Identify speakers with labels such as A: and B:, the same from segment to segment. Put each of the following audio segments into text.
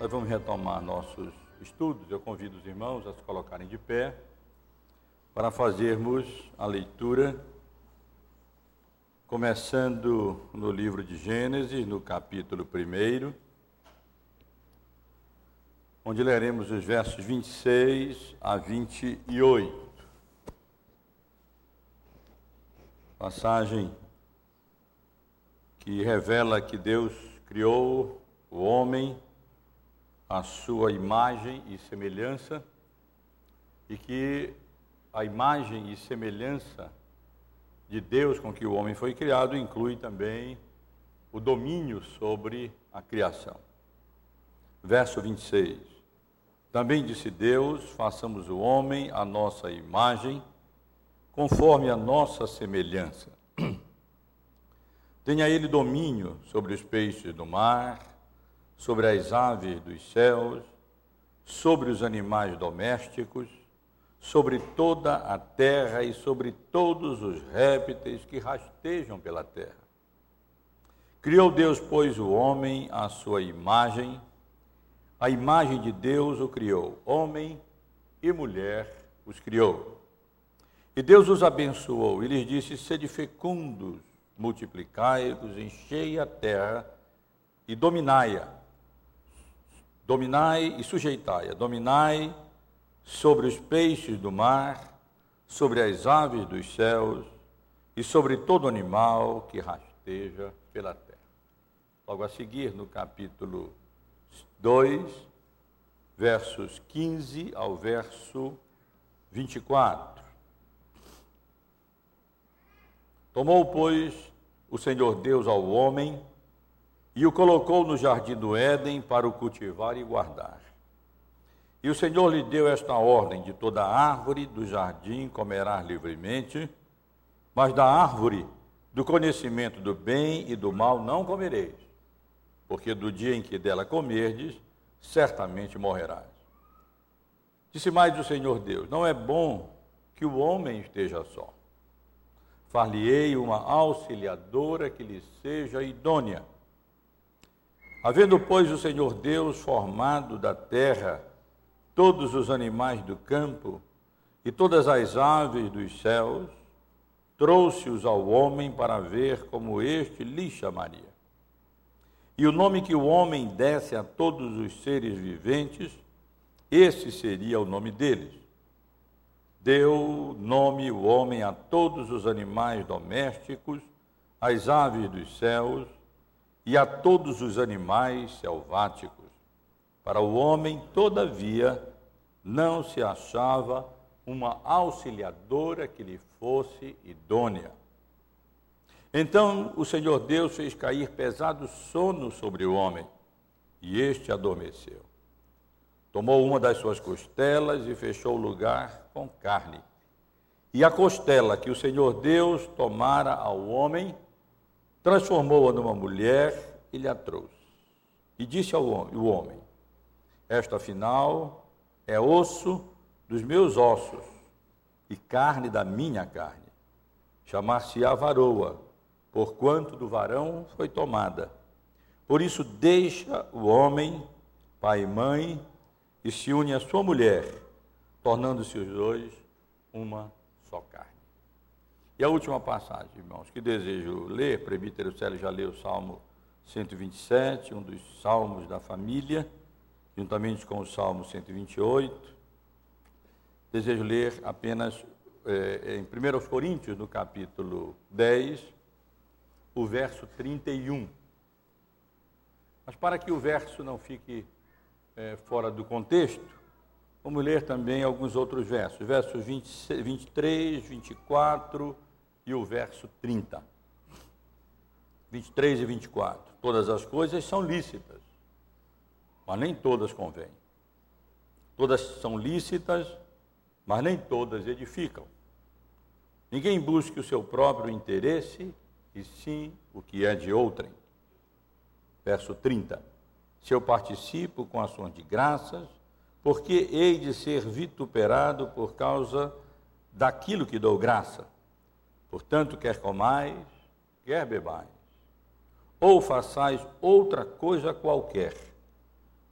A: Nós vamos retomar nossos estudos. Eu convido os irmãos a se colocarem de pé para fazermos a leitura, começando no livro de Gênesis, no capítulo 1, onde leremos os versos 26 a 28. Passagem que revela que Deus criou o homem a sua imagem e semelhança, e que a imagem e semelhança de Deus com que o homem foi criado inclui também o domínio sobre a criação. Verso 26. Também disse Deus: façamos o homem a nossa imagem, conforme a nossa semelhança. Tenha ele domínio sobre os peixes do mar, sobre as aves dos céus, sobre os animais domésticos, sobre toda a terra e sobre todos os répteis que rastejam pela terra. Criou Deus, pois, o homem à sua imagem, a imagem de Deus o criou, homem e mulher os criou. E Deus os abençoou e lhes disse: Sede fecundos, multiplicai-vos, enchei a terra e dominai-a Dominai e sujeitai-a, dominai sobre os peixes do mar, sobre as aves dos céus e sobre todo animal que rasteja pela terra. Logo a seguir, no capítulo 2, versos 15 ao verso 24. Tomou, pois, o Senhor Deus ao homem e o colocou no jardim do Éden para o cultivar e guardar. E o Senhor lhe deu esta ordem: de toda árvore do jardim comerás livremente, mas da árvore do conhecimento do bem e do mal não comereis, porque do dia em que dela comerdes, certamente morrerás. Disse mais o Senhor Deus: Não é bom que o homem esteja só. Far-lhe-ei uma auxiliadora que lhe seja idônea. Havendo, pois, o Senhor Deus formado da terra todos os animais do campo e todas as aves dos céus, trouxe-os ao homem para ver como este lhe chamaria. E o nome que o homem desse a todos os seres viventes, esse seria o nome deles. Deu nome o homem a todos os animais domésticos, às aves dos céus, e a todos os animais selváticos. Para o homem, todavia, não se achava uma auxiliadora que lhe fosse idônea. Então o Senhor Deus fez cair pesado sono sobre o homem, e este adormeceu. Tomou uma das suas costelas e fechou o lugar com carne. E a costela que o Senhor Deus tomara ao homem, transformou-a numa mulher e lhe a trouxe. E disse ao homem, o homem: Esta afinal é osso dos meus ossos e carne da minha carne. Chamar-se-á varoa, porquanto do varão foi tomada. Por isso deixa o homem, pai e mãe, e se une à sua mulher, tornando-se os dois uma só carne. E a última passagem, irmãos, que desejo ler, presbítero Célio já leu o Salmo 127, um dos salmos da família, juntamente com o Salmo 128. Desejo ler apenas é, em 1 Coríntios, no capítulo 10, o verso 31. Mas para que o verso não fique é, fora do contexto, vamos ler também alguns outros versos, versos 20, 23, 24 e o verso 30. 23 e 24. Todas as coisas são lícitas, mas nem todas convêm. Todas são lícitas, mas nem todas edificam. Ninguém busque o seu próprio interesse, e sim o que é de outrem. Verso 30. Se eu participo com ações de graças, porque hei de ser vituperado por causa daquilo que dou graça? Portanto, quer comais, quer bebais, ou façais outra coisa qualquer,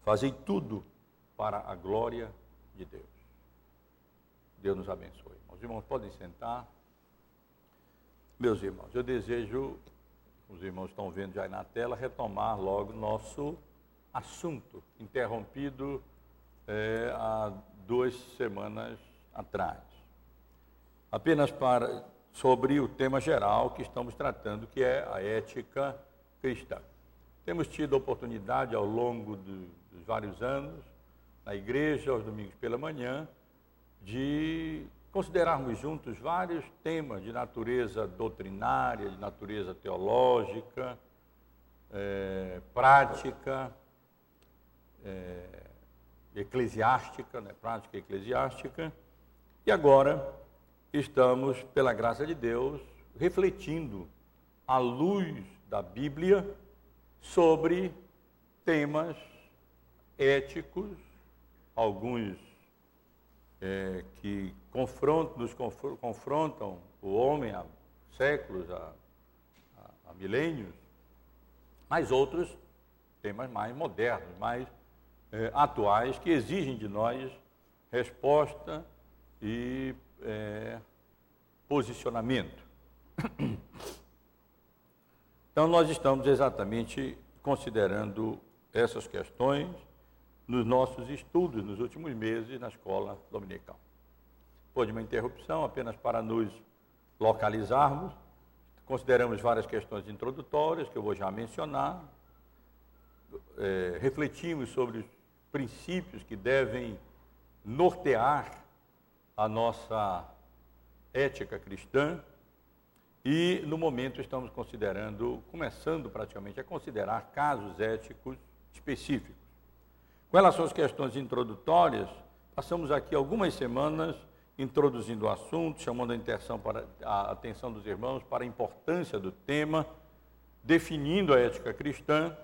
A: Fazei tudo para a glória de Deus. Deus nos abençoe. Os irmãos podem sentar. Meus irmãos, eu desejo, os irmãos estão vendo já aí na tela, retomar logo nosso assunto, interrompido é, há duas semanas atrás. Apenas para sobre o tema geral que estamos tratando, que é a ética cristã. Temos tido a oportunidade ao longo de, dos vários anos, na igreja, aos domingos pela manhã, de considerarmos juntos vários temas de natureza doutrinária, de natureza teológica, é, prática, é, eclesiástica, né, prática eclesiástica, e agora estamos, pela graça de Deus, refletindo à luz da Bíblia sobre temas éticos, alguns é, que confrontam, nos confrontam o homem há séculos, há, há, milênios, mas outros temas mais modernos, mais é, atuais, que exigem de nós resposta e é, posicionamento. Então, nós estamos exatamente considerando essas questões nos nossos estudos nos últimos meses na escola dominical. De uma interrupção apenas para nos localizarmos. Consideramos várias questões introdutórias que eu vou já mencionar. É, refletimos sobre os princípios que devem nortear a nossa ética cristã e, no momento, estamos considerando, começando praticamente a considerar casos éticos específicos. Com relação às questões introdutórias, passamos aqui algumas semanas introduzindo o assunto, chamando a, para, a atenção dos irmãos para a importância do tema, definindo a ética cristã,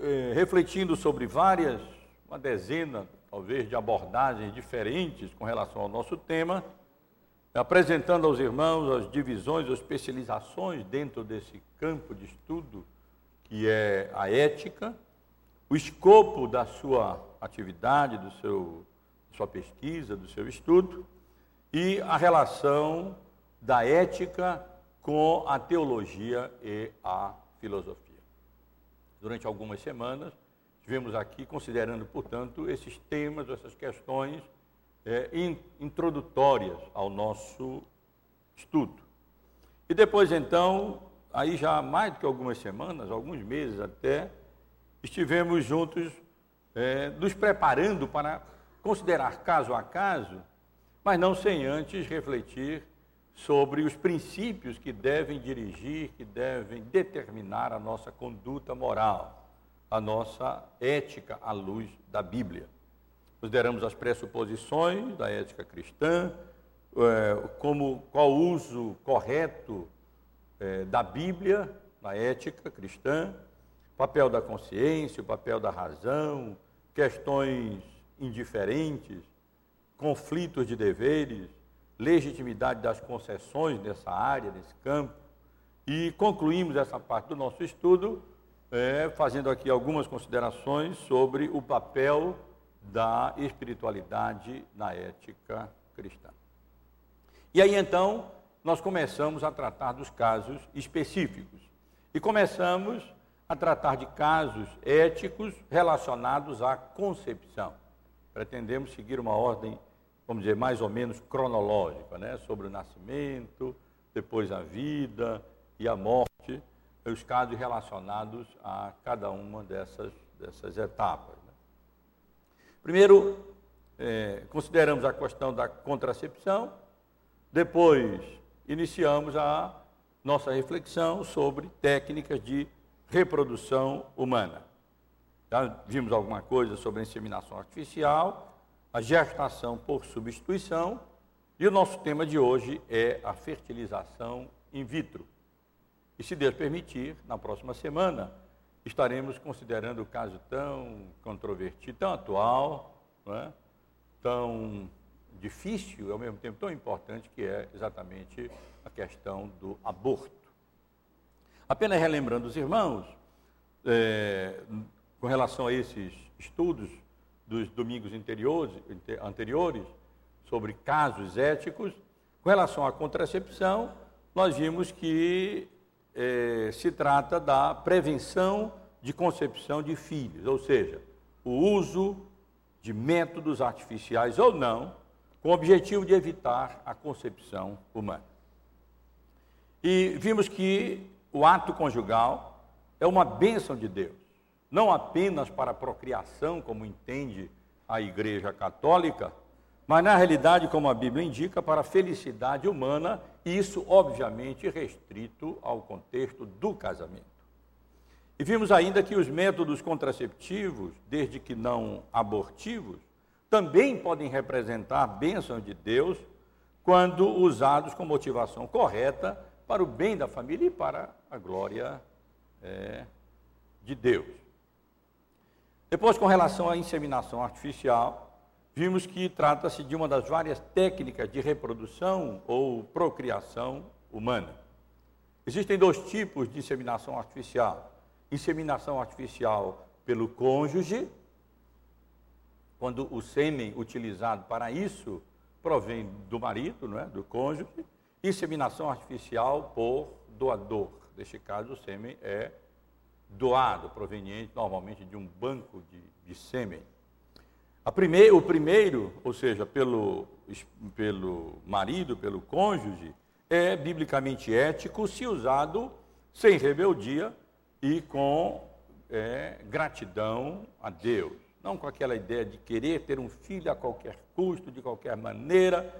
A: eh, refletindo sobre várias, uma dezena, talvez, de abordagens diferentes com relação ao nosso tema apresentando aos irmãos as divisões, as especializações dentro desse campo de estudo que é a ética, o escopo da sua atividade, do seu, sua pesquisa, do seu estudo e a relação da ética com a teologia e a filosofia. Durante algumas semanas, estivemos aqui considerando, portanto, esses temas, essas questões é, in, introdutórias ao nosso estudo. E depois, então, aí já há mais do que algumas semanas, alguns meses até, estivemos juntos é, nos preparando para considerar caso a caso, mas não sem antes refletir sobre os princípios que devem dirigir, que devem determinar a nossa conduta moral, a nossa ética à luz da Bíblia. Consideramos as pressuposições da ética cristã, é, como qual o uso correto é, da Bíblia na ética cristã, papel da consciência, o papel da razão, questões indiferentes, conflitos de deveres, legitimidade das concessões nessa área, nesse campo. E concluímos essa parte do nosso estudo é, fazendo aqui algumas considerações sobre o papel da espiritualidade na ética cristã. E aí então, nós começamos a tratar dos casos específicos. E começamos a tratar de casos éticos relacionados à concepção. Pretendemos seguir uma ordem, vamos dizer, mais ou menos cronológica, né? sobre o nascimento, depois a vida e a morte, os casos relacionados a cada uma dessas, dessas etapas. Primeiro, é, consideramos a questão da contracepção, depois iniciamos a nossa reflexão sobre técnicas de reprodução humana. Já vimos alguma coisa sobre a inseminação artificial, a gestação por substituição, e o nosso tema de hoje é a fertilização in vitro. E se Deus permitir, na próxima semana, estaremos considerando o caso tão controvertido, tão atual, é? tão difícil e ao mesmo tempo tão importante que é exatamente a questão do aborto. Apenas relembrando os irmãos, é, com relação a esses estudos dos domingos anteriores sobre casos éticos, com relação à contracepção, nós vimos que eh, se trata da prevenção de concepção de filhos, ou seja, o uso de métodos artificiais ou não, com o objetivo de evitar a concepção humana. E vimos que o ato conjugal é uma bênção de Deus, não apenas para a procriação, como entende a Igreja Católica, mas na realidade, como a Bíblia indica, para a felicidade humana, isso obviamente restrito ao contexto do casamento. E vimos ainda que os métodos contraceptivos, desde que não abortivos, também podem representar bênçãos de Deus quando usados com motivação correta para o bem da família e para a glória é, de Deus. Depois, com relação à inseminação artificial, vimos que trata-se de uma das várias técnicas de reprodução ou procriação humana. Existem dois tipos de inseminação artificial: inseminação artificial pelo cônjuge, quando o sêmen utilizado para isso provém do marido, não é? do cônjuge, inseminação artificial por doador. Neste caso, o sêmen é doado, proveniente normalmente de um banco de, de sêmen. O primeiro, ou seja, pelo, pelo marido, pelo cônjuge, é biblicamente ético se usado sem rebeldia e com é, gratidão a Deus. Não com aquela ideia de querer ter um filho a qualquer custo, de qualquer maneira,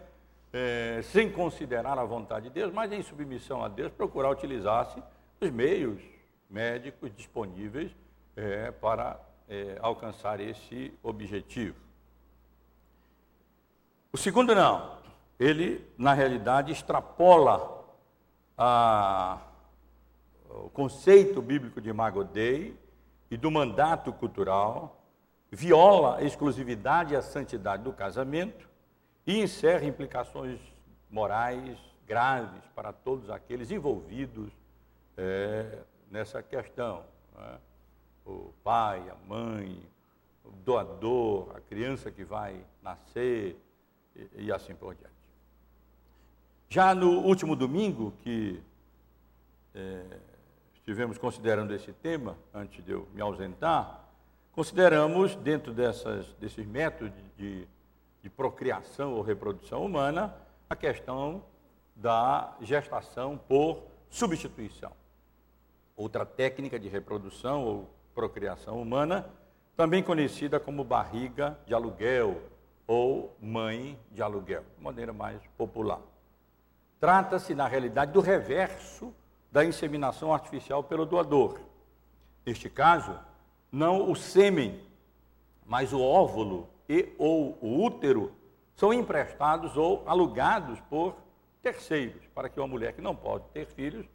A: é, sem considerar a vontade de Deus, mas em submissão a Deus, procurar utilizar-se os meios médicos disponíveis é, para é, alcançar esse objetivo. O segundo não, ele na realidade extrapola a, o conceito bíblico de Magodei e do mandato cultural, viola a exclusividade e a santidade do casamento e encerra implicações morais graves para todos aqueles envolvidos é, nessa questão. Né? O pai, a mãe, o doador, a criança que vai nascer e, e assim por diante. Já no último domingo que é, estivemos considerando esse tema, antes de eu me ausentar, consideramos, dentro dessas, desses métodos de, de procriação ou reprodução humana, a questão da gestação por substituição. Outra técnica de reprodução ou procriação humana, também conhecida como barriga de aluguel ou mãe de aluguel, de maneira mais popular. Trata-se, na realidade, do reverso da inseminação artificial pelo doador. Neste caso, não o sêmen, mas o óvulo e ou o útero são emprestados ou alugados por terceiros, para que uma mulher que não pode ter filhos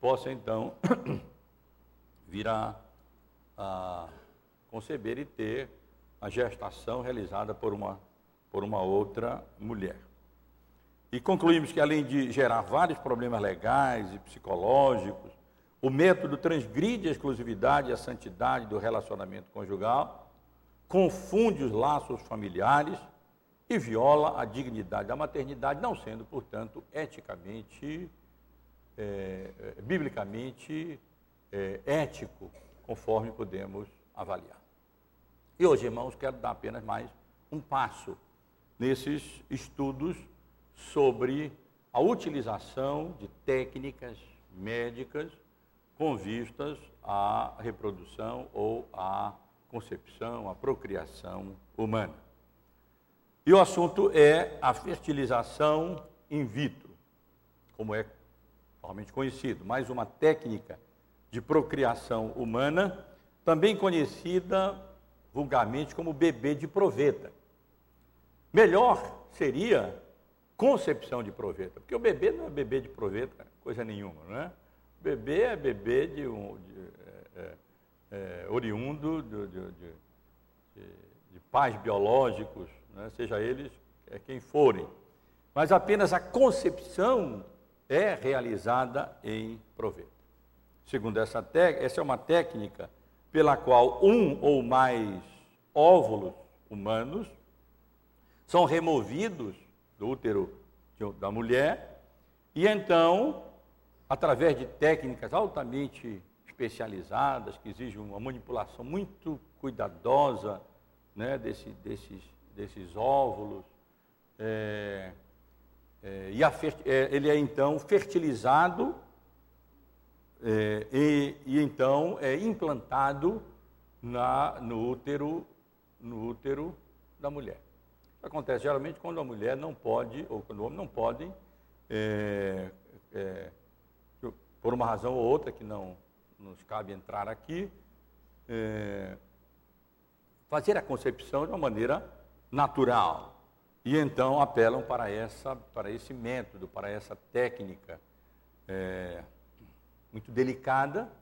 A: possa então vir a a conceber e ter a gestação realizada por uma, por uma outra mulher. E concluímos que, além de gerar vários problemas legais e psicológicos, o método transgride a exclusividade e a santidade do relacionamento conjugal, confunde os laços familiares e viola a dignidade da maternidade, não sendo, portanto, eticamente, é, biblicamente é, ético conforme podemos avaliar. E hoje, irmãos, quero dar apenas mais um passo nesses estudos sobre a utilização de técnicas médicas com vistas à reprodução ou à concepção, à procriação humana. E o assunto é a fertilização in vitro, como é normalmente conhecido, mais uma técnica de procriação humana, também conhecida vulgarmente como bebê de proveta. Melhor seria concepção de proveta, porque o bebê não é bebê de proveta, coisa nenhuma, não é? O bebê é bebê de um de, é, é, é oriundo de, de, de, pais biológicos, né? seja eles é, quem forem. Mas apenas a concepção é realizada em proveta. Segundo essa técnica, essa é uma técnica pela qual um ou mais óvulos humanos são removidos do útero da mulher e então, através de técnicas altamente especializadas, que exigem uma manipulação muito cuidadosa né, desse, desses, desses óvulos, é, é, e a, é, ele é então fertilizado é, e, e, então é implantado na, no, útero, no útero da mulher. Acontece geralmente quando a mulher não pode, ou quando o homem não pode, é, é, por uma razão ou outra que não nos cabe entrar aqui, é, fazer a concepção de uma maneira natural. E então apelam para, essa, para esse método, para essa técnica é, muito delicada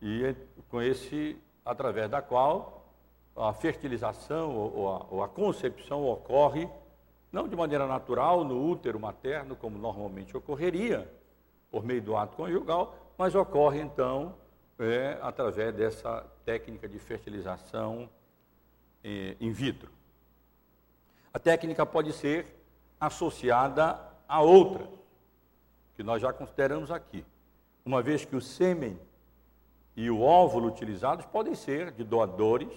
A: e com esse, através da qual a fertilização ou a, ou a concepção ocorre não de maneira natural no útero materno, como normalmente ocorreria, por meio do ato conjugal, mas ocorre então é, através dessa técnica de fertilização é, in vitro. A técnica pode ser associada a outra, que nós já consideramos aqui, uma vez que o sêmen e o óvulo utilizados podem ser de doadores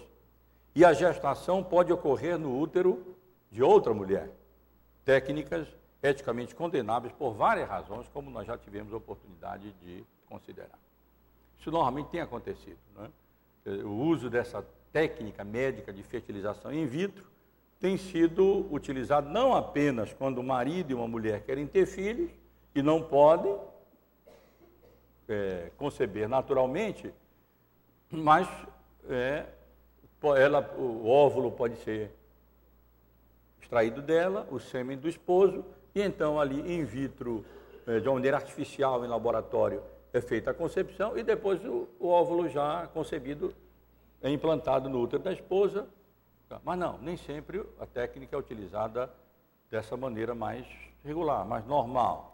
A: e a gestação pode ocorrer no útero de outra mulher. Técnicas eticamente condenáveis por várias razões, como nós já tivemos a oportunidade de considerar. Isso normalmente tem acontecido. É? O uso dessa técnica médica de fertilização in vitro tem sido utilizado não apenas quando o marido e uma mulher querem ter filhos e não podem é, conceber naturalmente, mas é, ela, o óvulo pode ser extraído dela, o sêmen do esposo, e então ali in vitro, é, de uma maneira artificial em laboratório, é feita a concepção e depois o, o óvulo já concebido é implantado no útero da esposa. Mas não, nem sempre a técnica é utilizada dessa maneira mais regular, mais normal.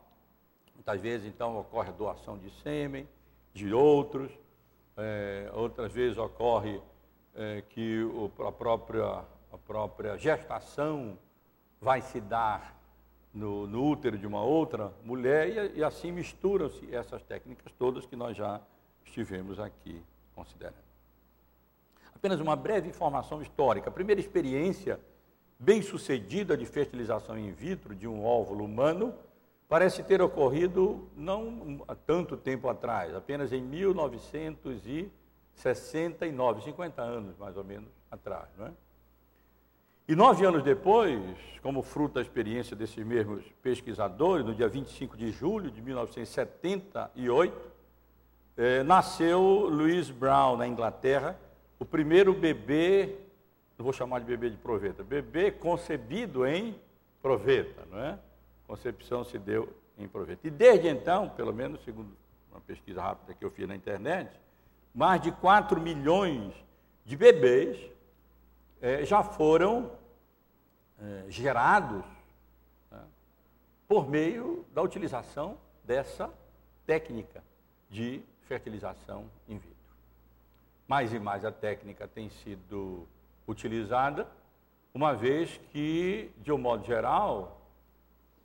A: Muitas vezes, então, ocorre a doação de sêmen, de outros, é, outras vezes ocorre é, que o, a, própria, a própria gestação vai se dar no, no útero de uma outra mulher e, e assim misturam-se essas técnicas todas que nós já estivemos aqui considerando. Apenas uma breve informação histórica. A primeira experiência bem-sucedida de fertilização in vitro de um óvulo humano parece ter ocorrido não há tanto tempo atrás, apenas em 1969, 50 anos mais ou menos atrás. Não é? E nove anos depois, como fruto da experiência desses mesmos pesquisadores, no dia 25 de julho de 1978, eh, nasceu Louis Brown, na Inglaterra, o primeiro bebê, não vou chamar de bebê de proveta, bebê concebido em proveta, não é? Concepção se deu em proveta. E desde então, pelo menos segundo uma pesquisa rápida que eu fiz na internet, mais de 4 milhões de bebês é, já foram é, gerados né, por meio da utilização dessa técnica de fertilização in vitro mais e mais a técnica tem sido utilizada, uma vez que, de um modo geral,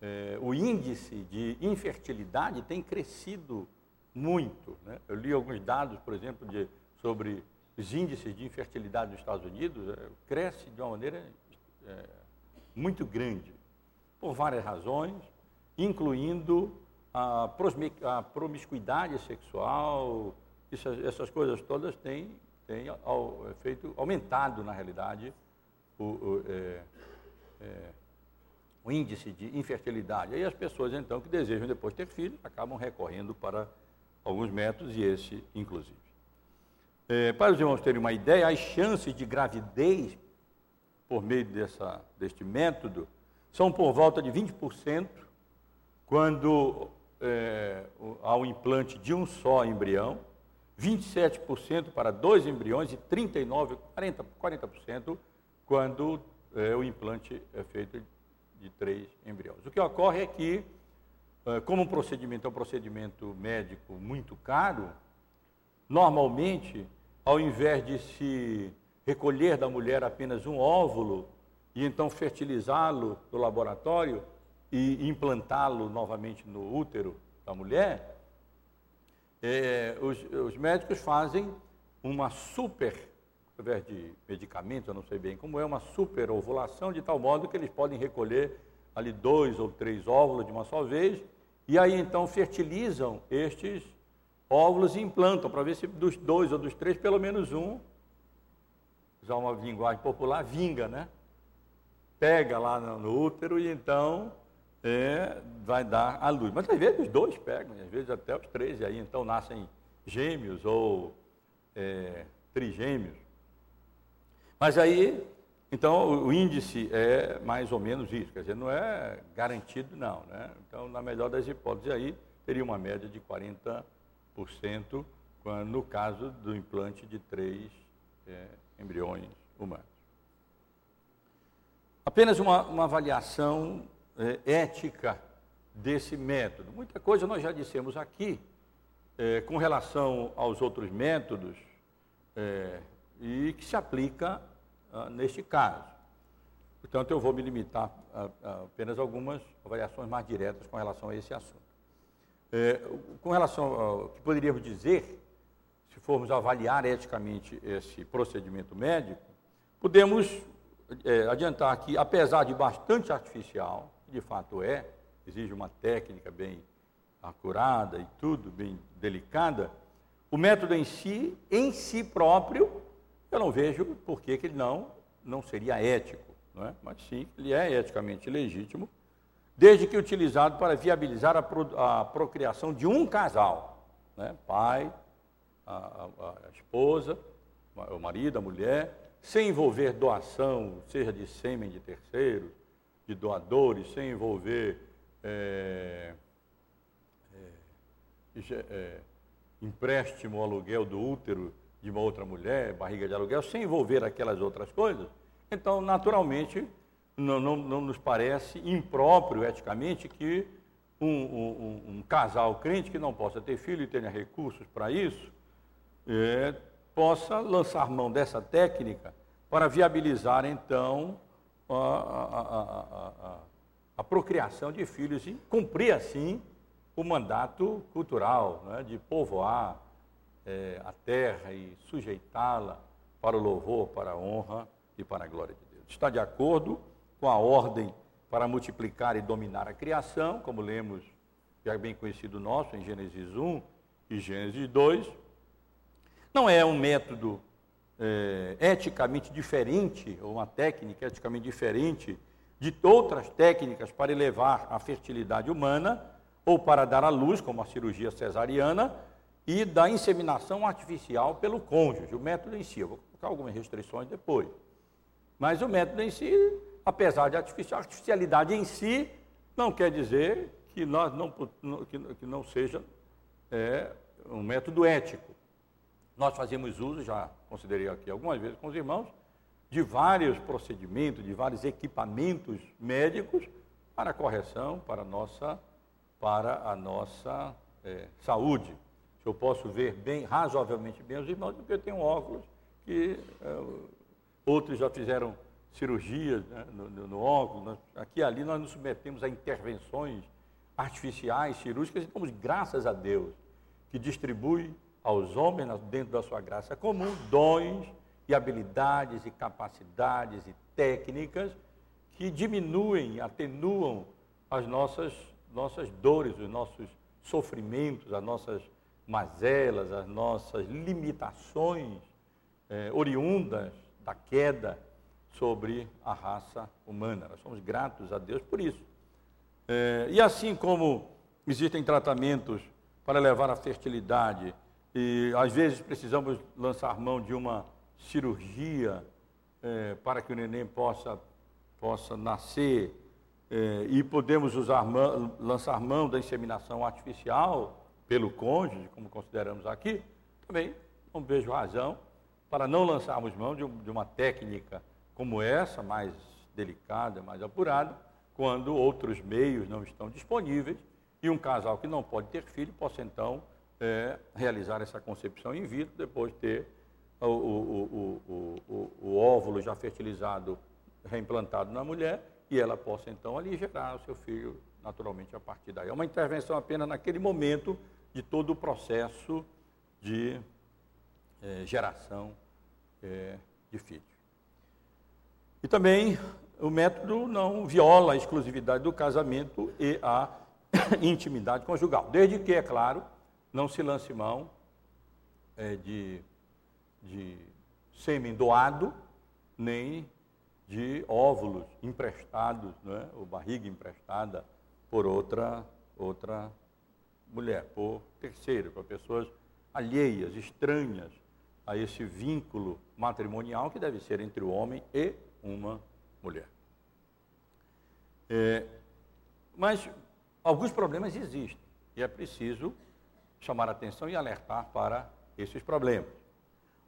A: é, o índice de infertilidade tem crescido muito. Né? Eu li alguns dados, por exemplo, de, sobre os índices de infertilidade nos Estados Unidos, é, cresce de uma maneira é, muito grande, por várias razões, incluindo a, a promiscuidade sexual, essas, essas coisas todas têm, têm ao, é feito, aumentado, na realidade, o, o, é, é, o, índice de infertilidade. Aí as pessoas, então, que desejam depois ter filhos, acabam recorrendo para alguns métodos, e esse, inclusive. É, para os irmãos terem uma ideia, as chances de gravidez por meio dessa, deste método são por volta de 20% quando é, há o implante de um só embrião, 27% para dois embriões e 39%, 40%, 40% quando é, o implante é feito de três embriões. O que ocorre é que, é, como o procedimento é um procedimento médico muito caro, normalmente, ao invés de se recolher da mulher apenas um óvulo e então fertilizá-lo no laboratório e implantá-lo novamente no útero da mulher, é, os, os, médicos fazem uma super, através de medicamentos, eu não sei bem como é, uma super ovulação, de tal modo que eles podem recolher ali dois ou três óvulos de uma só vez, e aí então fertilizam estes óvulos e implantam, para ver se dos dois ou dos três, pelo menos um, usar uma linguagem popular, vinga, né? Pega lá no útero e então é, vai dar a luz. Mas às vezes os dois pegam, às vezes até os três, e aí então nascem gêmeos ou é, trigêmeos. Mas aí, então, o índice é mais ou menos isso, quer dizer, não é garantido não, né? Então, na melhor das hipóteses aí, teria uma média de 40%, no caso do implante de três é, embriões humanos. Apenas uma, uma avaliação é, ética desse método. Muita coisa nós já dissemos aqui é, com relação aos outros métodos é, e que se aplica ah, neste caso. Portanto, eu vou me limitar a, a apenas algumas avaliações mais diretas com relação a esse assunto. É, com relação ao que poderíamos dizer, se formos avaliar eticamente esse procedimento médico, podemos é, adiantar que, apesar de bastante artificial, de fato é, exige uma técnica bem acurada e tudo, bem delicada, o método em si, em si próprio, eu não vejo por que ele não, não seria ético, não é? mas sim, ele é eticamente legítimo, desde que utilizado para viabilizar a, pro, a procriação de um casal, né? pai, a, a, a esposa, o marido, a mulher, sem envolver doação, seja de sêmen de terceiros, de doadores, sem envolver é, é, é, empréstimo aluguel do útero de uma outra mulher, barriga de aluguel, sem envolver aquelas outras coisas, então, naturalmente, não, não, não nos parece impróprio eticamente que um, um, um, casal crente que não possa ter filho e tenha recursos para isso, é, possa lançar mão dessa técnica para viabilizar, então, a, a, a, a procriação de filhos e cumprir, assim, o mandato cultural né, de povoar é, a terra e sujeitá-la para o louvor, para a honra e para a glória de Deus. Está de acordo com a ordem para multiplicar e dominar a criação, como lemos, já bem conhecido nosso, em Gênesis 1 e Gênesis 2. Não é um método é, eticamente diferente, ou uma técnica eticamente diferente de outras técnicas para elevar a fertilidade humana, ou para dar à luz, como a cirurgia cesariana, e da inseminação artificial pelo cônjuge, o método em si. Eu vou colocar algumas restrições depois. Mas o método em si, apesar de artificial, artificialidade em si não quer dizer que, nós não, que, não seja é, um método ético. Nós fazemos uso, já considerei aqui algumas vezes com os irmãos, de vários procedimentos, de vários equipamentos médicos para correção, para a nossa, para a nossa é, saúde. Se eu posso ver bem, razoavelmente bem os irmãos, porque eu tenho óculos que é, outros já fizeram cirurgias né, no, no, no, óculos. Nós, aqui e ali nós nos submetemos a intervenções artificiais, cirúrgicas, e estamos, graças a Deus, que distribui aos homens, dentro da sua graça comum, dons e habilidades e capacidades e técnicas que diminuem, atenuam as nossas, nossas dores, os nossos sofrimentos, as nossas mazelas, as nossas limitações eh, oriundas da queda sobre a raça humana. Nós somos gratos a Deus por isso. Eh, e assim como existem tratamentos para levar a fertilidade e às vezes precisamos lançar mão de uma cirurgia é, para que o neném possa, possa nascer é, e podemos usar mão, lançar mão da inseminação artificial pelo cônjuge, como consideramos aqui, também não vejo razão para não lançarmos mão de, de uma técnica como essa, mais delicada, mais apurada, quando outros meios não estão disponíveis e um casal que não pode ter filho possa então é, realizar essa concepção in vitro, depois ter o, o, o, o, óvulo já fertilizado reimplantado na mulher e ela possa então ali gerar o seu filho naturalmente a partir daí. É uma intervenção apenas naquele momento de todo o processo de é, geração é, de filhos. E também o método não viola a exclusividade do casamento e a intimidade conjugal, desde que, é claro, não se lance mão é, de, de sêmen doado, nem de óvulos emprestados, é? ou barriga emprestada por outra, outra mulher, por terceiro, por pessoas alheias, estranhas a esse vínculo matrimonial que deve ser entre o homem e uma mulher. É, mas alguns problemas existem e é preciso chamar atenção e alertar para esses problemas.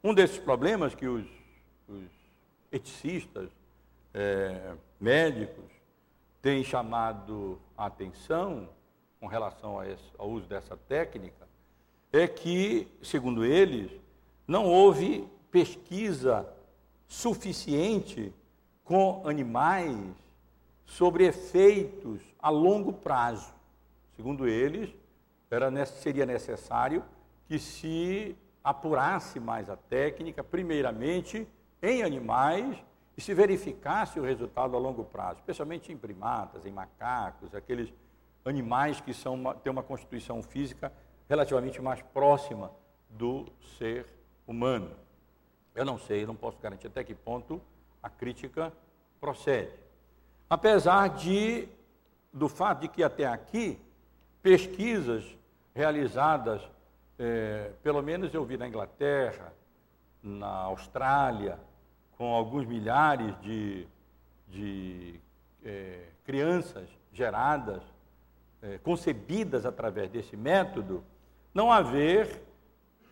A: Um desses problemas que os, os eticistas, é, médicos, têm chamado a atenção com relação esse, ao uso dessa técnica é que, segundo eles, não houve pesquisa suficiente com animais sobre efeitos a longo prazo. Segundo eles, era, seria necessário que se apurasse mais a técnica, primeiramente em animais, e se verificasse o resultado a longo prazo, especialmente em primatas, em macacos, aqueles animais que são têm uma constituição física relativamente mais próxima do ser humano. Eu não sei, não posso garantir até que ponto a crítica procede. Apesar de do fato de que até aqui pesquisas realizadas, é, pelo menos eu vi na Inglaterra, na Austrália, com alguns milhares de, de é, crianças geradas, é, concebidas através desse método, não haver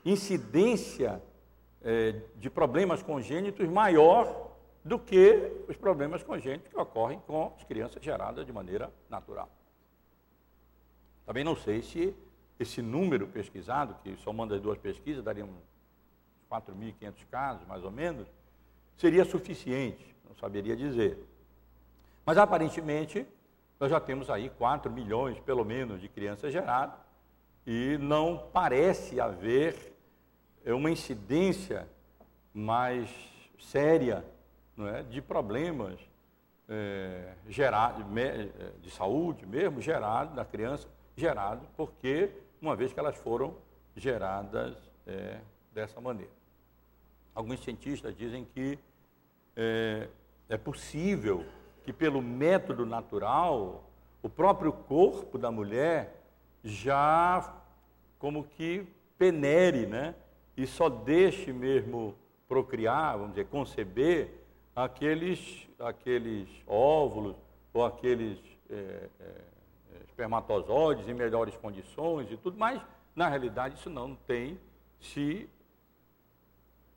A: incidência é, de problemas congênitos maior do que os problemas congênitos que ocorrem com as crianças geradas de maneira natural. Também não sei se esse número pesquisado, que somando as duas pesquisas daria uns 4.500 casos, mais ou menos, seria suficiente, não saberia dizer. Mas aparentemente, nós já temos aí 4 milhões, pelo menos, de crianças geradas, e não parece haver uma incidência mais séria não é, de problemas é, gerados, de saúde mesmo, gerados da criança, gerados porque, uma vez que elas foram geradas é, dessa maneira. Alguns cientistas dizem que é, é possível que, pelo método natural, o próprio corpo da mulher já como que penere, né? E só deixe mesmo procriar, vamos dizer, conceber aqueles, aqueles óvulos ou aqueles é, é, espermatozoides em melhores condições e tudo, mas na realidade isso não tem se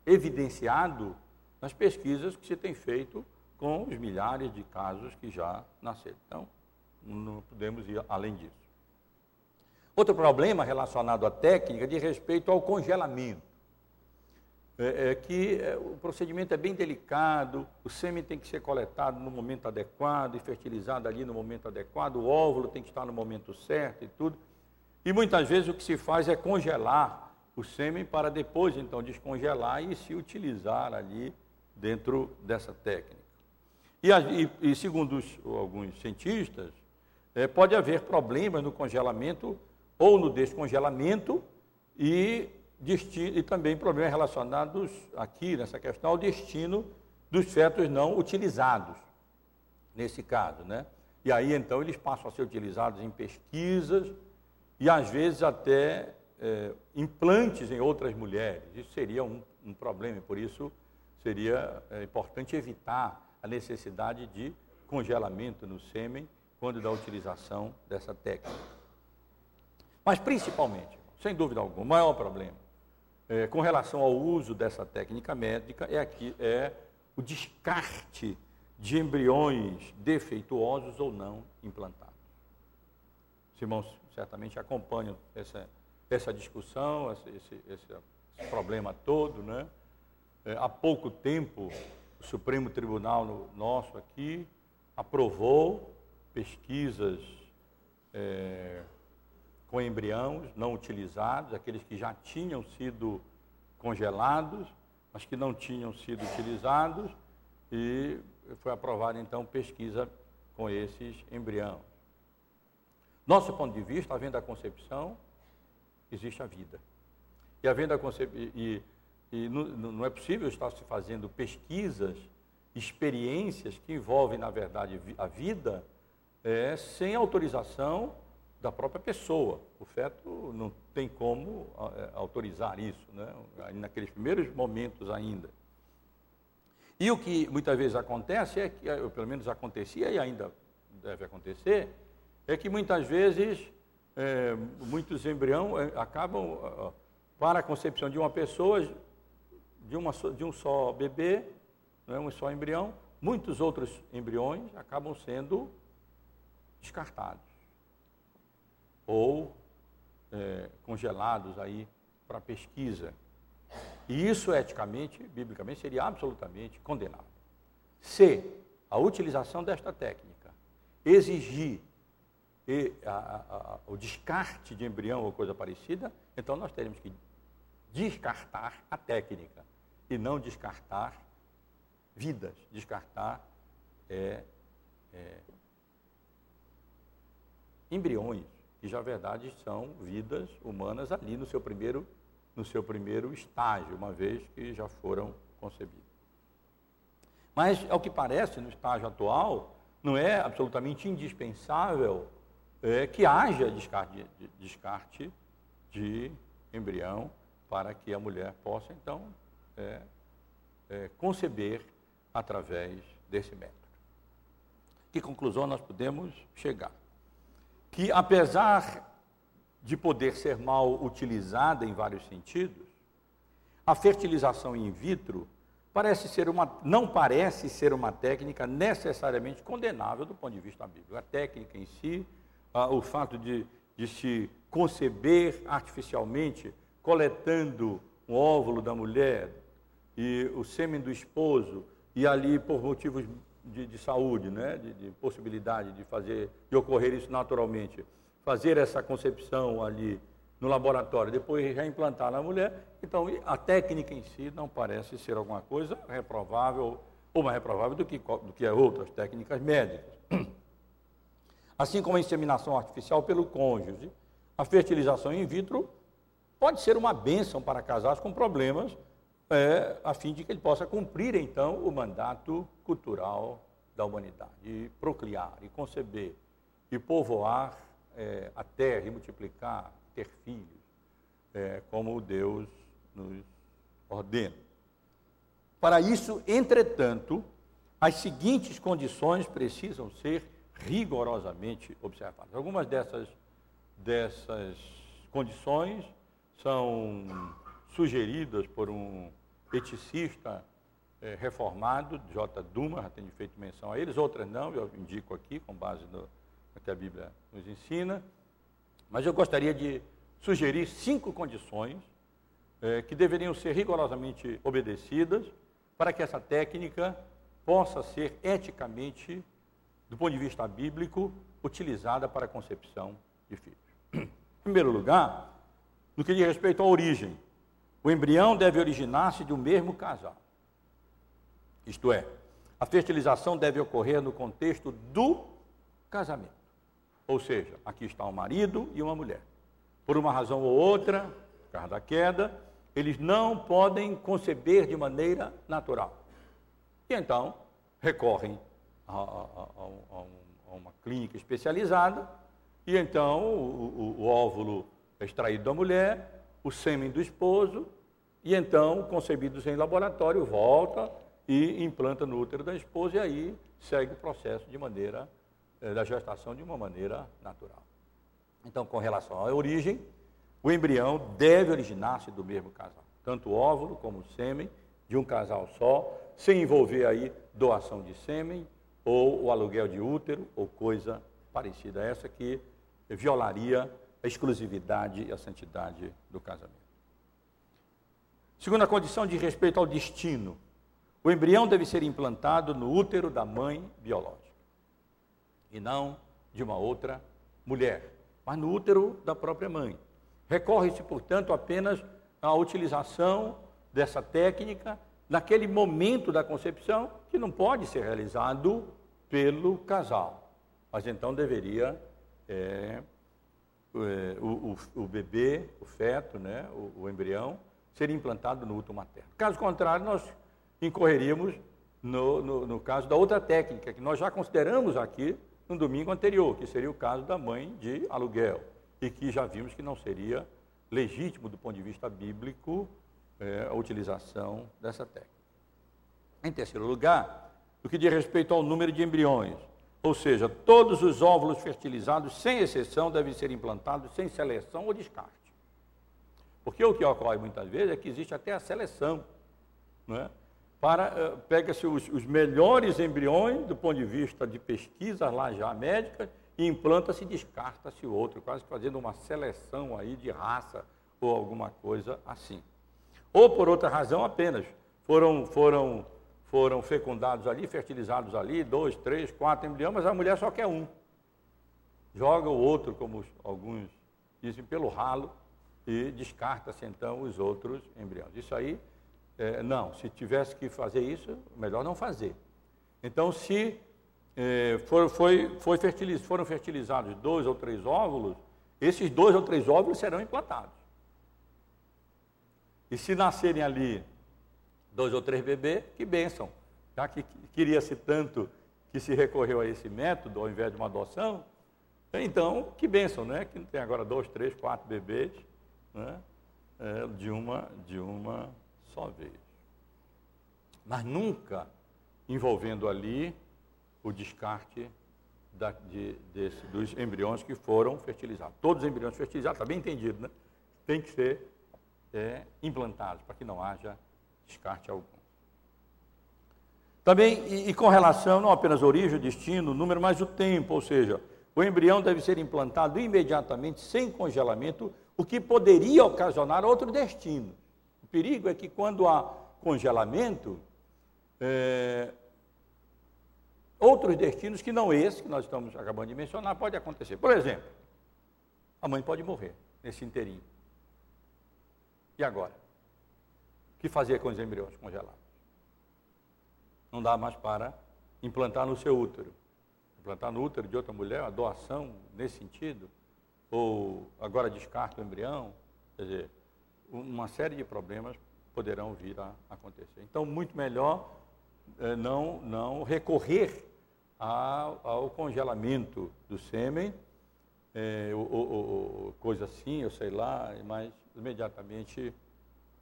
A: evidenciado nas pesquisas que se tem feito com os milhares de casos que já nasceram. Então, não podemos ir além disso. Outro problema relacionado à técnica de respeito ao congelamento. É, é que é, o procedimento é bem delicado, o sêmen tem que ser coletado no momento adequado e fertilizado ali no momento adequado, o óvulo tem que estar no momento certo e tudo. E muitas vezes o que se faz é congelar o sêmen para depois então descongelar e se utilizar ali dentro dessa técnica. E, e, segundo os, alguns cientistas, é, pode haver problemas no congelamento ou no descongelamento e, destino, e também problemas relacionados aqui nessa questão ao destino dos fetos não utilizados, nesse caso, né? E aí então eles passam a ser utilizados em pesquisas e às vezes até é, implantes em outras mulheres. Isso seria um, um problema, por isso seria é, importante evitar a necessidade de congelamento no sêmen quando da utilização dessa técnica. Mas principalmente, sem dúvida alguma, o maior problema é, com relação ao uso dessa técnica médica é, aqui, é o descarte de embriões defeituosos ou não implantados. Os irmãos certamente acompanham essa, essa discussão, esse, esse, esse problema todo, né? é, há pouco tempo, o Supremo Tribunal no, nosso aqui aprovou pesquisas é, com embriões não utilizados, aqueles que já tinham sido congelados, mas que não tinham sido utilizados, e foi aprovada então pesquisa com esses embriões. Nosso ponto de vista, havendo a concepção, existe a vida. E havendo a concepção, e, não, não é possível estar se fazendo pesquisas, experiências que envolvem, na verdade, a vida, é, sem autorização da própria pessoa. O feto não tem como é, autorizar isso, né? naqueles primeiros momentos ainda. E o que muitas vezes acontece é que, ou pelo menos acontecia e ainda deve acontecer, é que muitas vezes é, muitos embriões é, acabam, para a concepção de uma pessoa, de, uma, de um só bebê, não é um só embrião, muitos outros embriões acabam sendo descartados ou é, congelados aí para pesquisa. E isso, eticamente, biblicamente, seria absolutamente condenável. Se a utilização desta técnica exigir a, a, a, o descarte de embrião ou coisa parecida, então nós teremos que descartar a técnica e não descartar vidas, descartar é, é, embriões que já, na verdade, são vidas humanas ali no seu primeiro, no seu primeiro estágio, uma vez que já foram concebidas. Mas, ao que parece, no estágio atual, não é absolutamente indispensável é, que haja descarte de, descarte de embrião para que a mulher possa, então, é, é, conceber através desse método. Que conclusão nós podemos chegar? que, apesar de poder ser mal utilizada em vários sentidos, a fertilização in vitro parece ser uma, não parece ser uma técnica necessariamente condenável do ponto de vista bíblico. A técnica em si, o fato de, de se conceber artificialmente, coletando um óvulo da mulher e o sêmen do esposo, e ali por motivos de, de saúde, né? De, de, possibilidade de fazer, de ocorrer isso naturalmente, fazer essa concepção ali no laboratório, depois reimplantar na mulher, então a técnica em si não parece ser alguma coisa reprovável ou mais reprovável do que, do que outras técnicas médicas. Assim como a inseminação artificial pelo cônjuge, a fertilização in vitro pode ser uma bênção para casais com problemas é, a fim de que ele possa cumprir, então, o mandato cultural da humanidade, e procriar, e conceber, e povoar é, a terra, e multiplicar, ter filhos, é, como Deus nos ordena. Para isso, entretanto, as seguintes condições precisam ser rigorosamente observadas. Algumas dessas, dessas condições são sugeridas por um eticista é, reformado, J. Duma, já tenho feito menção a eles, outras não, eu indico aqui, com base no, no que a Bíblia nos ensina. Mas eu gostaria de sugerir cinco condições é, que deveriam ser rigorosamente obedecidas para que essa técnica possa ser eticamente, do ponto de vista bíblico, utilizada para a concepção de filhos. Em primeiro lugar, no que diz respeito à origem. O embrião deve originar-se de um mesmo casal. Isto é, a fertilização deve ocorrer no contexto do casamento. Ou seja, aqui está um marido e uma mulher. Por uma razão ou outra, por causa da queda, eles não podem conceber de maneira natural. E então recorrem a, a, a, a uma clínica especializada, e então o, o, o óvulo é extraído da mulher, o sêmen do esposo, e então, concebidos em laboratório, volta e implanta no útero da esposa e aí segue o processo de maneira, eh, da gestação de uma maneira natural. Então, com relação à origem, o embrião deve originar-se do mesmo casal, tanto o óvulo como o sêmen, de um casal só, sem envolver aí doação de sêmen ou o aluguel de útero ou coisa parecida a essa que violaria a exclusividade e a santidade do casamento. Segunda condição de respeito ao destino. O embrião deve ser implantado no útero da mãe biológica e não de uma outra mulher, mas no útero da própria mãe. Recorre-se, portanto, apenas à utilização dessa técnica naquele momento da concepção que não pode ser realizado pelo casal, mas então deveria é, é, o, o, o, bebê, o feto, né, o, o, embrião, ser implantado no útero materno. Caso contrário, nós incorreríamos no, no, no caso da outra técnica, que nós já consideramos aqui no domingo anterior, que seria o caso da mãe de aluguel, e que já vimos que não seria legítimo do ponto de vista bíblico é, a utilização dessa técnica. Em terceiro lugar, o que diz respeito ao número de embriões, ou seja, todos os óvulos fertilizados, sem exceção, devem ser implantados sem seleção ou descarte. Porque o que ocorre muitas vezes é que existe até a seleção. Né? Para, uh, pega-se os, os, melhores embriões do ponto de vista de pesquisas lá já médicas e implanta-se e descarta-se o outro, quase fazendo uma seleção aí de raça ou alguma coisa assim. Ou por outra razão apenas, foram, foram foram fecundados ali, fertilizados ali, dois, três, quatro embriões, mas a mulher só quer um. Joga o outro, como alguns dizem, pelo ralo e descarta-se então os outros embriões. Isso aí, é, não, se tivesse que fazer isso, melhor não fazer. Então, se é, for, foi, foi fertiliz, foram fertilizados dois ou três óvulos, esses dois ou três óvulos serão implantados. E se nascerem ali dois ou três bebês, que bênção. Já que queria-se tanto que se recorreu a esse método, ao invés de uma adoção, então, que bênção, né? Que tem agora dois, três, quatro bebês né? É, de, uma, de uma só vez. Mas nunca envolvendo ali o descarte da, de, desse, dos embriões que foram fertilizados. Todos os embriões fertilizados, está bem entendido, né? Tem que ser é, implantados para que não haja descarte algum. Também, e, e, com relação não apenas origem, destino, número, mas o tempo, ou seja, o embrião deve ser implantado imediatamente, sem congelamento, o que poderia ocasionar outro destino. O perigo é que quando há congelamento, é, outros destinos que não esse que nós estamos acabando de mencionar pode acontecer. Por exemplo, a mãe pode morrer nesse inteirinho. E agora? O que fazer com os embriões congelados? Não dá mais para implantar no seu útero. Implantar no útero de outra mulher, a doação nesse sentido, ou agora descarta o embrião, quer dizer, uma série de problemas poderão vir a acontecer. Então, muito melhor eh, não, não recorrer ao, ao congelamento do sêmen, eh, ou, ou, ou, coisa assim, eu sei lá, mas imediatamente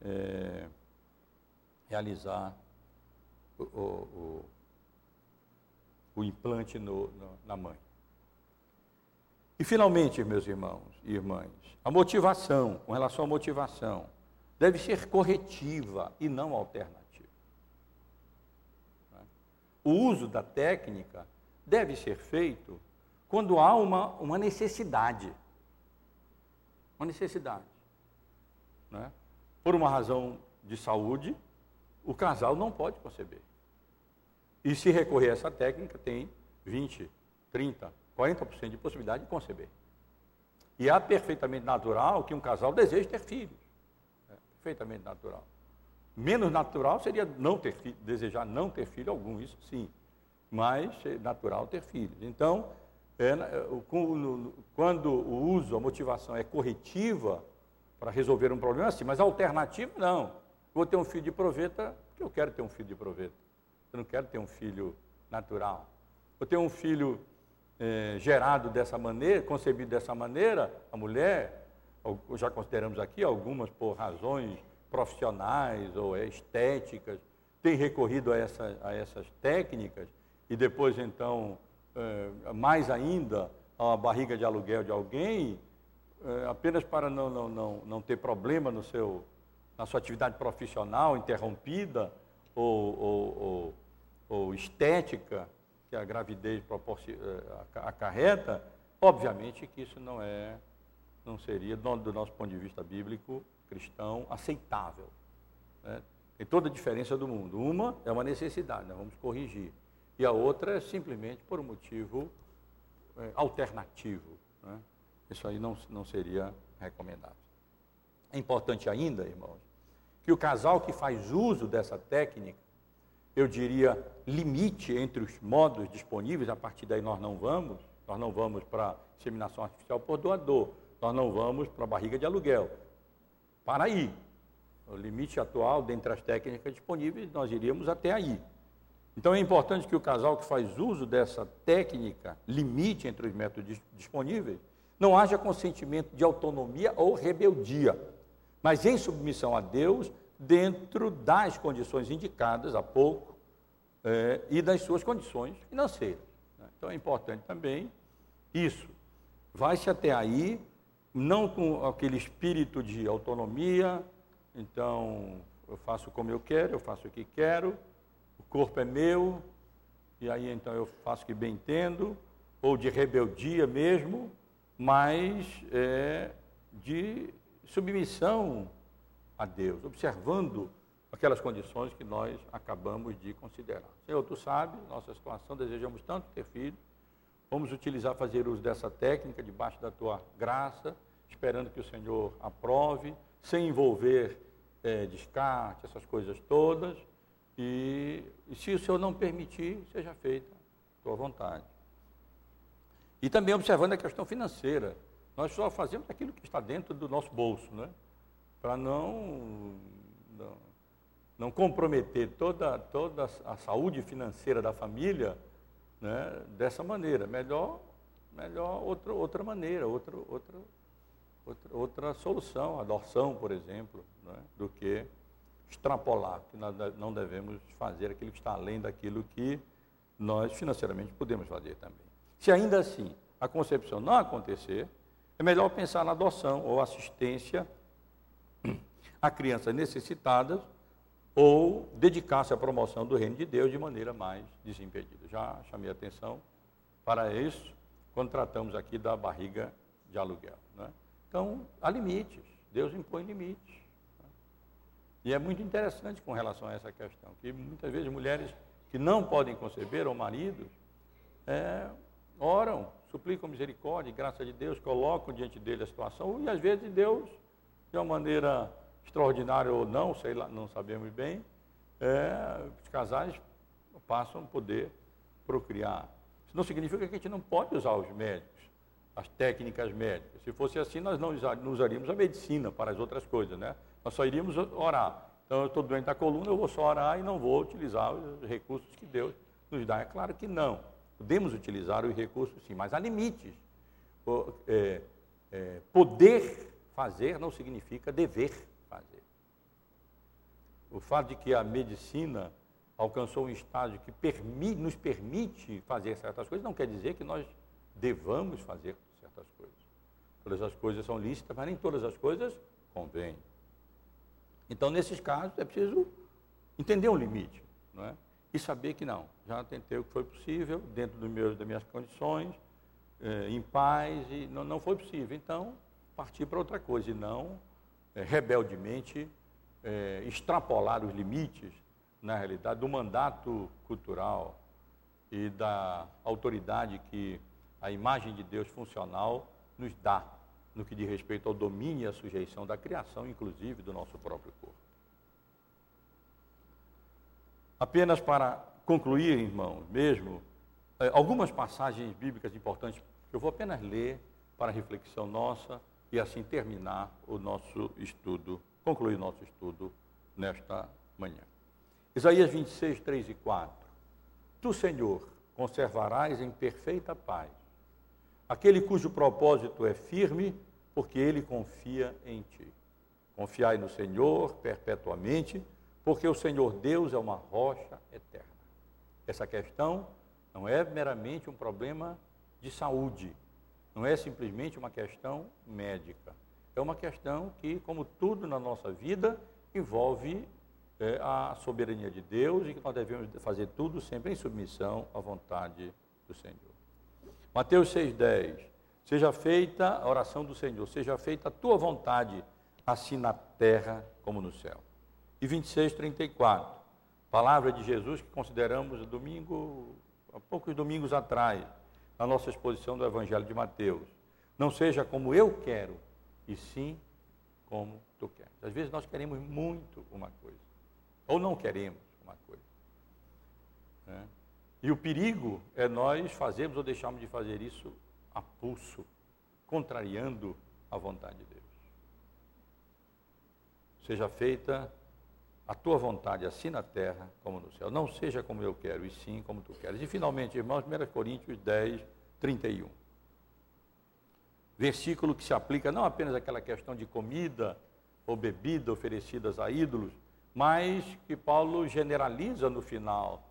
A: eh, realizar o, o, o implante no, no, na mãe. E finalmente, meus irmãos e irmãs, a motivação, com relação à motivação, deve ser corretiva e não alternativa. O uso da técnica deve ser feito quando há uma, uma necessidade. Uma necessidade. Né? Por uma razão de saúde, o casal não pode conceber. E se recorrer a essa técnica, tem 20, 30, 40% de possibilidade de conceber. E é perfeitamente natural que um casal deseje ter filhos. É perfeitamente natural. Menos natural seria não ter desejar não ter filho algum, isso sim. Mas é natural ter filhos. Então, é, quando o uso, a motivação é corretiva para resolver um problema, sim, mas alternativa não. Vou ter um filho de proveta porque eu quero ter um filho de proveta. Eu não quero ter um filho natural. Vou ter um filho é, gerado dessa maneira, concebido dessa maneira, a mulher, já consideramos aqui algumas por razões profissionais ou estéticas, tem recorrido a, essa, a essas técnicas e depois então, é, mais ainda, a barriga de aluguel de alguém, é, apenas para não, não, não, não ter problema no seu na sua atividade profissional interrompida ou, ou, ou, ou estética que a gravidez eh, acarreta, obviamente que isso não é, não seria, do nosso ponto de vista bíblico, cristão, aceitável. Né? Tem toda a diferença do mundo. Uma é uma necessidade, nós vamos corrigir. E a outra é simplesmente por um motivo é, alternativo. Né? Isso aí não, não seria recomendável. É importante ainda, irmãos, que o casal que faz uso dessa técnica, eu diria, limite entre os modos disponíveis, a partir daí nós não vamos, nós não vamos para inseminação artificial por doador, nós não vamos para barriga de aluguel. Para aí. O limite atual, dentre as técnicas disponíveis, nós iríamos até aí. Então é importante que o casal que faz uso dessa técnica, limite entre os métodos disponíveis, não haja consentimento de autonomia ou rebeldia mas em submissão a Deus, dentro das condições indicadas há pouco é, e das suas condições financeiras. Né? Então é importante também isso. Vai-se até aí, não com aquele espírito de autonomia, então eu faço como eu quero, eu faço o que quero, o corpo é meu, e aí então eu faço o que bem entendo, ou de rebeldia mesmo, mas é, de submissão a Deus, observando aquelas condições que nós acabamos de considerar. Senhor, tu sabes nossa situação, desejamos tanto ter filho, vamos utilizar, fazer uso dessa técnica debaixo da tua graça, esperando que o Senhor aprove, sem envolver é, descarte, essas coisas todas, e, e se o Senhor não permitir, seja feita a tua vontade. E também observando a questão financeira, nós só fazemos aquilo que está dentro do nosso bolso, né? para não, não, não, comprometer toda, toda a saúde financeira da família né? dessa maneira. Melhor, melhor outra, outra maneira, outra, outra, outra, outra solução, adoção, por exemplo, né? do que extrapolar, que nós não devemos fazer aquilo que está além daquilo que nós financeiramente podemos fazer também. Se ainda assim a concepção não acontecer, é melhor pensar na adoção ou assistência a crianças necessitadas ou dedicar-se à promoção do reino de Deus de maneira mais desimpedida. Já chamei atenção para isso quando tratamos aqui da barriga de aluguel. Né? Então, há limites, Deus impõe limites. Né? E é muito interessante com relação a essa questão, que muitas vezes mulheres que não podem conceber, ou maridos, é, oram suplicam misericórdia graça de Deus, colocam diante dele a situação, e às vezes Deus, de uma maneira extraordinária ou não, sei lá, não sabemos bem, é, os casais passam a poder procriar. Isso não significa que a gente não pode usar os médicos, as técnicas médicas. Se fosse assim, nós não usaríamos a medicina para as outras coisas, né? Nós só iríamos orar. Então, eu estou doente da coluna, eu vou só orar e não vou utilizar os recursos que Deus nos dá. É claro que não. Podemos utilizar os recursos sim, mas há limites. O, é, é, poder fazer não significa dever fazer. O fato de que a medicina alcançou um estágio que permi, nos permite fazer certas coisas não quer dizer que nós devamos fazer certas coisas. Todas as coisas são lícitas, mas nem todas as coisas convêm. Então, nesses casos, é preciso entender um limite. Não é? E saber que não, já tentei o que foi possível, dentro do meu, das minhas condições, eh, em paz, e não, não foi possível. Então, partir para outra coisa, e não eh, rebeldemente eh, extrapolar os limites, na realidade, do mandato cultural e da autoridade que a imagem de Deus funcional nos dá, no que diz respeito ao domínio e à sujeição da criação, inclusive do nosso próprio corpo. Apenas para concluir, irmãos, mesmo, eh, algumas passagens bíblicas importantes que eu vou apenas ler para reflexão nossa e assim terminar o nosso estudo, concluir o nosso estudo nesta manhã. Isaías 26, 3 e 4. Tu, Senhor, conservarás em perfeita paz aquele cujo propósito é firme, porque ele confia em ti. Confiai no Senhor perpetuamente porque o Senhor Deus é uma rocha eterna. Essa questão não é meramente um problema de saúde, não é simplesmente uma questão médica. É uma questão que, como tudo na nossa vida, envolve é, a soberania de Deus e que nós devemos fazer tudo sempre em submissão à vontade do Senhor. Mateus 6,10. Seja feita a oração do Senhor, seja feita a tua vontade, assim na terra como no céu. E 26, 34. Palavra de Jesus que consideramos domingo, há poucos domingos atrás, na nossa exposição do Evangelho de Mateus. Não seja como eu quero, e sim como tu queres. Às vezes nós queremos muito uma coisa, ou não queremos uma coisa. Né? E o perigo é nós fazermos ou deixarmos de fazer isso a pulso, contrariando a vontade de Deus. Seja feita a tua vontade, assim na terra como no céu. Não seja como eu quero, e sim como tu queres. E finalmente, irmãos, 1 Coríntios 10, 31. Versículo que se aplica não apenas àquela questão de comida ou bebida oferecidas a ídolos, mas que Paulo generaliza no final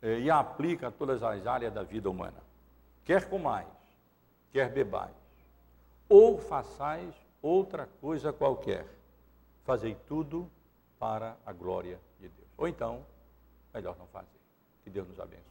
A: eh, e aplica a todas as áreas da vida humana. Quer comais, quer bebais, ou façais outra coisa qualquer, fazei tudo para a glória de Deus. Ou então, melhor não fazer. Que Deus nos abençoe.